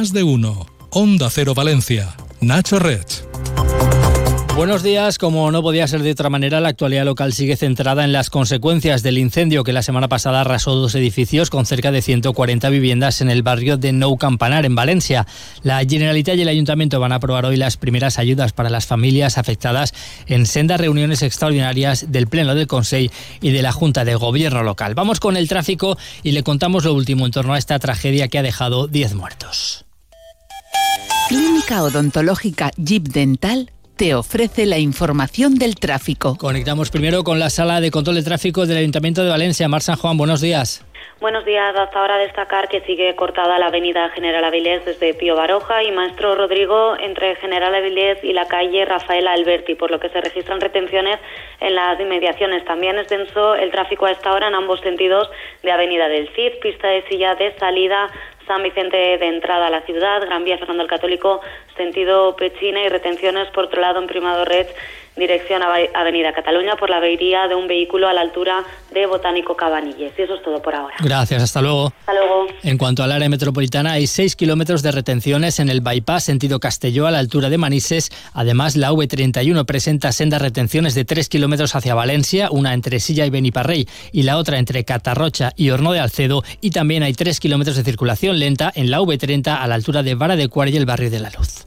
Más de uno. Onda Cero Valencia. Nacho Red. Buenos días. Como no podía ser de otra manera, la actualidad local sigue centrada en las consecuencias del incendio que la semana pasada arrasó dos edificios con cerca de 140 viviendas en el barrio de Nou Campanar, en Valencia. La Generalitat y el Ayuntamiento van a aprobar hoy las primeras ayudas para las familias afectadas en sendas reuniones extraordinarias del Pleno del Consejo y de la Junta de Gobierno local. Vamos con el tráfico y le contamos lo último en torno a esta tragedia que ha dejado 10 muertos. Clínica Odontológica Jeep Dental te ofrece la información del tráfico. Conectamos primero con la sala de control de tráfico del Ayuntamiento de Valencia. Mar San Juan, buenos días. Buenos días. Hasta ahora destacar que sigue cortada la avenida General Avilés desde Pío Baroja y Maestro Rodrigo entre General Avilés y la calle Rafael Alberti, por lo que se registran retenciones en las inmediaciones. También es denso el tráfico a esta hora en ambos sentidos de Avenida del Cid, pista de silla de salida San Vicente de entrada a la ciudad, Gran Vía Fernando el Católico, sentido Pechina y retenciones por otro lado en Primado Red dirección a Avenida Cataluña por la avería de un vehículo a la altura de Botánico Cabanilles. Y eso es todo por ahora. Gracias, hasta luego. Hasta luego. En cuanto al área metropolitana, hay 6 kilómetros de retenciones en el bypass sentido Castelló a la altura de Manises. Además, la V31 presenta sendas retenciones de 3 kilómetros hacia Valencia, una entre Silla y Beniparrey y la otra entre Catarrocha y Horno de Alcedo. Y también hay 3 kilómetros de circulación lenta en la V30 a la altura de Vara de Cuar y el barrio de la Luz.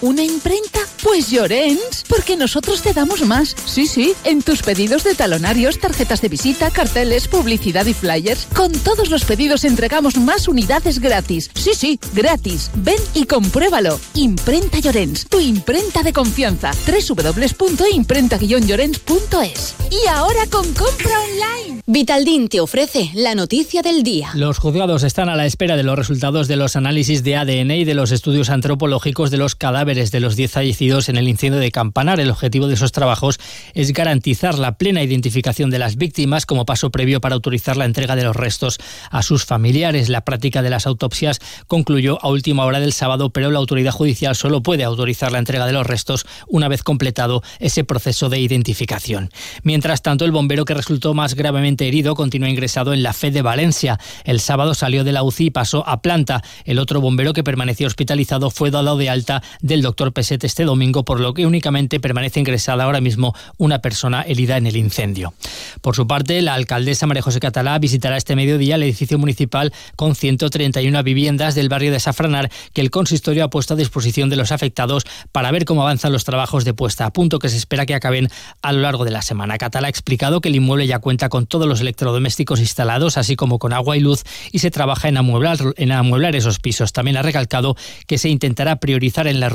¿Una imprenta? Pues Llorens, porque nosotros te damos más. Sí, sí, en tus pedidos de talonarios, tarjetas de visita, carteles, publicidad y flyers, con todos los pedidos entregamos más unidades gratis. Sí, sí, gratis. Ven y compruébalo. Imprenta Llorens, tu imprenta de confianza. www.imprenta-llorens.es. Y ahora con compra online. Vitaldin te ofrece la noticia del día. Los juzgados están a la espera de los resultados de los análisis de ADN y de los estudios antropológicos de los cadáveres de los 10 fallecidos en el incendio de Campanar. El objetivo de esos trabajos es garantizar la plena identificación de las víctimas como paso previo para autorizar la entrega de los restos a sus familiares. La práctica de las autopsias concluyó a última hora del sábado, pero la autoridad judicial solo puede autorizar la entrega de los restos una vez completado ese proceso de identificación. Mientras tanto, el bombero que resultó más gravemente herido continúa ingresado en la FE de Valencia. El sábado salió de la UCI y pasó a planta. El otro bombero que permaneció hospitalizado fue dado de alta del doctor Peset este domingo, por lo que únicamente permanece ingresada ahora mismo una persona herida en el incendio. Por su parte, la alcaldesa María José Catalá visitará este mediodía el edificio municipal con 131 viviendas del barrio de Safranar que el consistorio ha puesto a disposición de los afectados para ver cómo avanzan los trabajos de puesta a punto que se espera que acaben a lo largo de la semana. Catalá ha explicado que el inmueble ya cuenta con todos los electrodomésticos instalados, así como con agua y luz, y se trabaja en amueblar, esos pisos. También ha recalcado que se intentará priorizar en la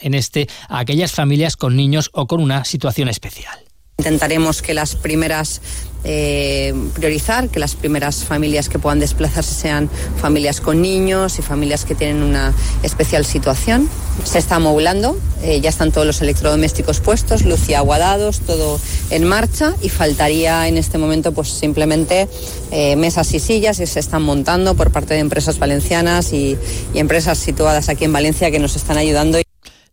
en este a aquellas familias con niños o con una situación especial. Intentaremos que las primeras eh, priorizar, que las primeras familias que puedan desplazarse sean familias con niños y familias que tienen una especial situación. Se está amoblando, eh, ya están todos los electrodomésticos puestos, luz y agua dados, todo en marcha y faltaría en este momento pues simplemente eh, mesas y sillas y se están montando por parte de empresas valencianas y, y empresas situadas aquí en Valencia que nos están ayudando.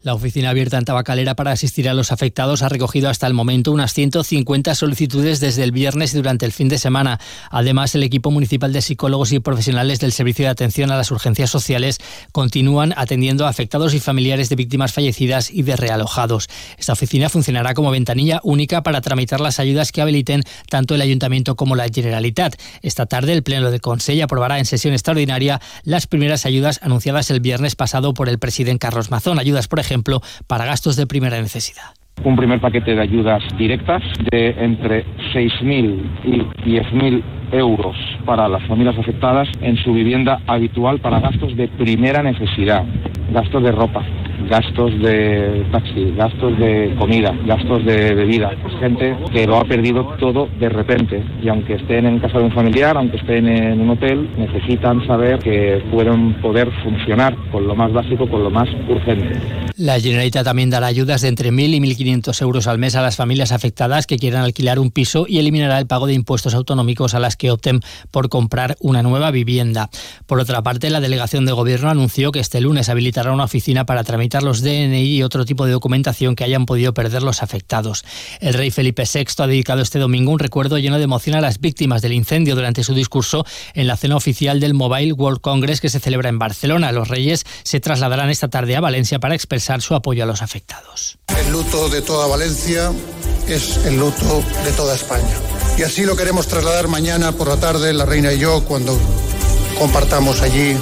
La oficina abierta en Tabacalera para asistir a los afectados ha recogido hasta el momento unas 150 solicitudes desde el viernes y durante el fin de semana. Además, el equipo municipal de psicólogos y profesionales del Servicio de Atención a las Urgencias Sociales continúan atendiendo a afectados y familiares de víctimas fallecidas y de realojados. Esta oficina funcionará como ventanilla única para tramitar las ayudas que habiliten tanto el Ayuntamiento como la Generalitat. Esta tarde, el Pleno del Consejo aprobará en sesión extraordinaria las primeras ayudas anunciadas el viernes pasado por el presidente Carlos Mazón. Ayudas, por ejemplo, ejemplo, para gastos de primera necesidad. Un primer paquete de ayudas directas de entre 6.000 y 10.000 euros para las familias afectadas en su vivienda habitual para gastos de primera necesidad, gastos de ropa, gastos de taxi, gastos de comida, gastos de bebida. Gente que lo ha perdido todo de repente y aunque estén en casa de un familiar, aunque estén en un hotel, necesitan saber que pueden poder funcionar con lo más básico, con lo más urgente. La Generalitat también dará ayudas de entre 1.000 y 1.500 euros al mes a las familias afectadas que quieran alquilar un piso y eliminará el pago de impuestos autonómicos a las que opten por comprar una nueva vivienda. Por otra parte, la delegación de gobierno anunció que este lunes habilitará una oficina para tramitar los DNI y otro tipo de documentación que hayan podido perder los afectados. El rey Felipe VI ha dedicado este domingo un recuerdo lleno de emoción a las víctimas del incendio durante su discurso en la cena oficial del Mobile World Congress que se celebra en Barcelona. Los reyes se trasladarán esta tarde a Valencia para expresar su apoyo a los afectados. El luto de toda Valencia es el luto de toda España. Y así lo queremos trasladar mañana por la tarde, la reina y yo, cuando compartamos allí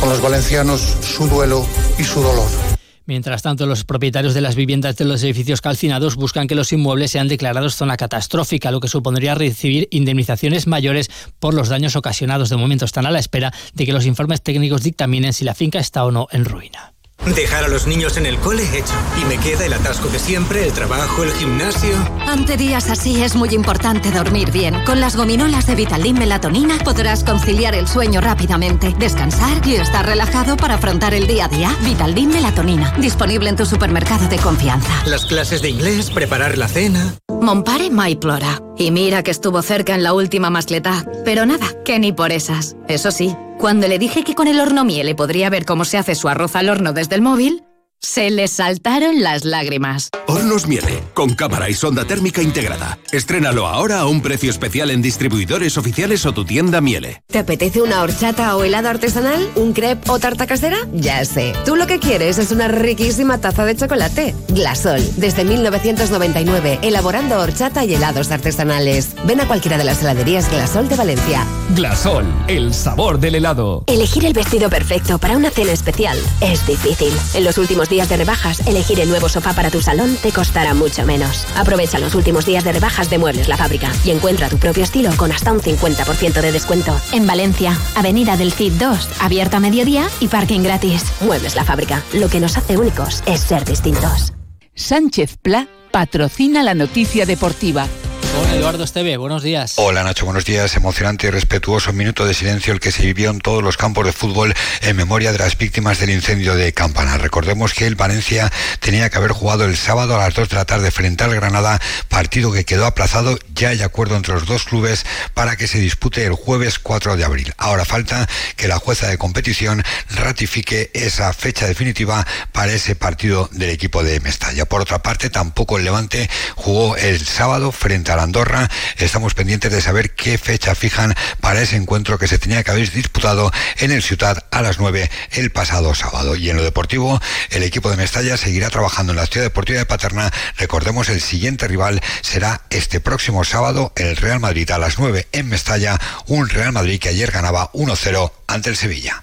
con los valencianos su duelo y su dolor. Mientras tanto, los propietarios de las viviendas de los edificios calcinados buscan que los inmuebles sean declarados zona catastrófica, lo que supondría recibir indemnizaciones mayores por los daños ocasionados. De momento están a la espera de que los informes técnicos dictaminen si la finca está o no en ruina. Dejar a los niños en el cole hecho. Y me queda el atasco de siempre, el trabajo, el gimnasio. Ante días así es muy importante dormir bien. Con las gominolas de Vitaldin Melatonina podrás conciliar el sueño rápidamente, descansar y estar relajado para afrontar el día a día. Vitaldin Melatonina, disponible en tu supermercado de confianza. Las clases de inglés, preparar la cena. Montpare mai plora. Y mira que estuvo cerca en la última mascleta. Pero nada, que ni por esas. Eso sí, cuando le dije que con el horno miele podría ver cómo se hace su arroz al horno desde el móvil, se le saltaron las lágrimas. Hornos Miele, con cámara y sonda térmica integrada. Estrénalo ahora a un precio especial en distribuidores oficiales o tu tienda Miele. ¿Te apetece una horchata o helado artesanal? ¿Un crepe o tarta casera? Ya sé. Tú lo que quieres es una riquísima taza de chocolate. Glasol, desde 1999, elaborando horchata y helados artesanales. Ven a cualquiera de las heladerías Glasol de Valencia. Glasol, el sabor del helado. Elegir el vestido perfecto para una cena especial es difícil. En los últimos días de rebajas, elegir el nuevo sofá para tu salón te costará mucho menos. Aprovecha los últimos días de rebajas de Muebles La Fábrica y encuentra tu propio estilo con hasta un 50% de descuento. En Valencia, Avenida del Cid 2, abierto a mediodía y parking gratis. Muebles La Fábrica, lo que nos hace únicos es ser distintos. Sánchez Pla patrocina la noticia deportiva. Con Eduardo Esteve, buenos días. Hola Nacho, buenos días. Emocionante y respetuoso minuto de silencio el que se vivió en todos los campos de fútbol en memoria de las víctimas del incendio de Campana. Recordemos que el Valencia tenía que haber jugado el sábado a las 2 de la tarde frente al Granada, partido que quedó aplazado. Ya hay acuerdo entre los dos clubes para que se dispute el jueves 4 de abril. Ahora falta que la jueza de competición ratifique esa fecha definitiva para ese partido del equipo de Mestalla. Por otra parte, tampoco el Levante jugó el sábado frente a la Andorra. Estamos pendientes de saber qué fecha fijan para ese encuentro que se tenía que haber disputado en el Ciudad a las 9 el pasado sábado. Y en lo deportivo, el equipo de Mestalla seguirá trabajando en la Ciudad Deportiva de Paterna. Recordemos, el siguiente rival será este próximo sábado el Real Madrid a las 9 en Mestalla, un Real Madrid que ayer ganaba 1-0 ante el Sevilla.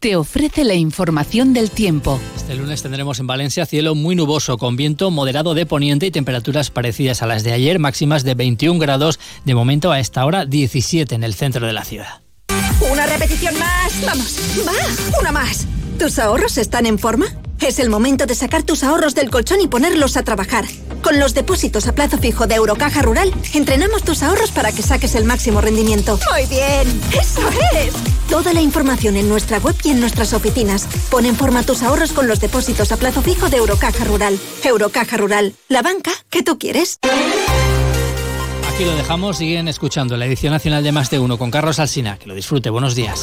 te ofrece la información del tiempo. Este lunes tendremos en Valencia cielo muy nuboso, con viento moderado de poniente y temperaturas parecidas a las de ayer, máximas de 21 grados, de momento a esta hora 17 en el centro de la ciudad. Una repetición más. Vamos, va, una más. ¿Tus ahorros están en forma? Es el momento de sacar tus ahorros del colchón y ponerlos a trabajar. Con los depósitos a plazo fijo de Eurocaja Rural, entrenamos tus ahorros para que saques el máximo rendimiento. Muy bien, eso es. Toda la información en nuestra web y en nuestras oficinas. Pon en forma tus ahorros con los depósitos a plazo fijo de Eurocaja Rural. Eurocaja Rural, la banca que tú quieres. Aquí lo dejamos, siguen escuchando la edición nacional de Más de Uno con Carlos Alsina. Que lo disfrute, buenos días.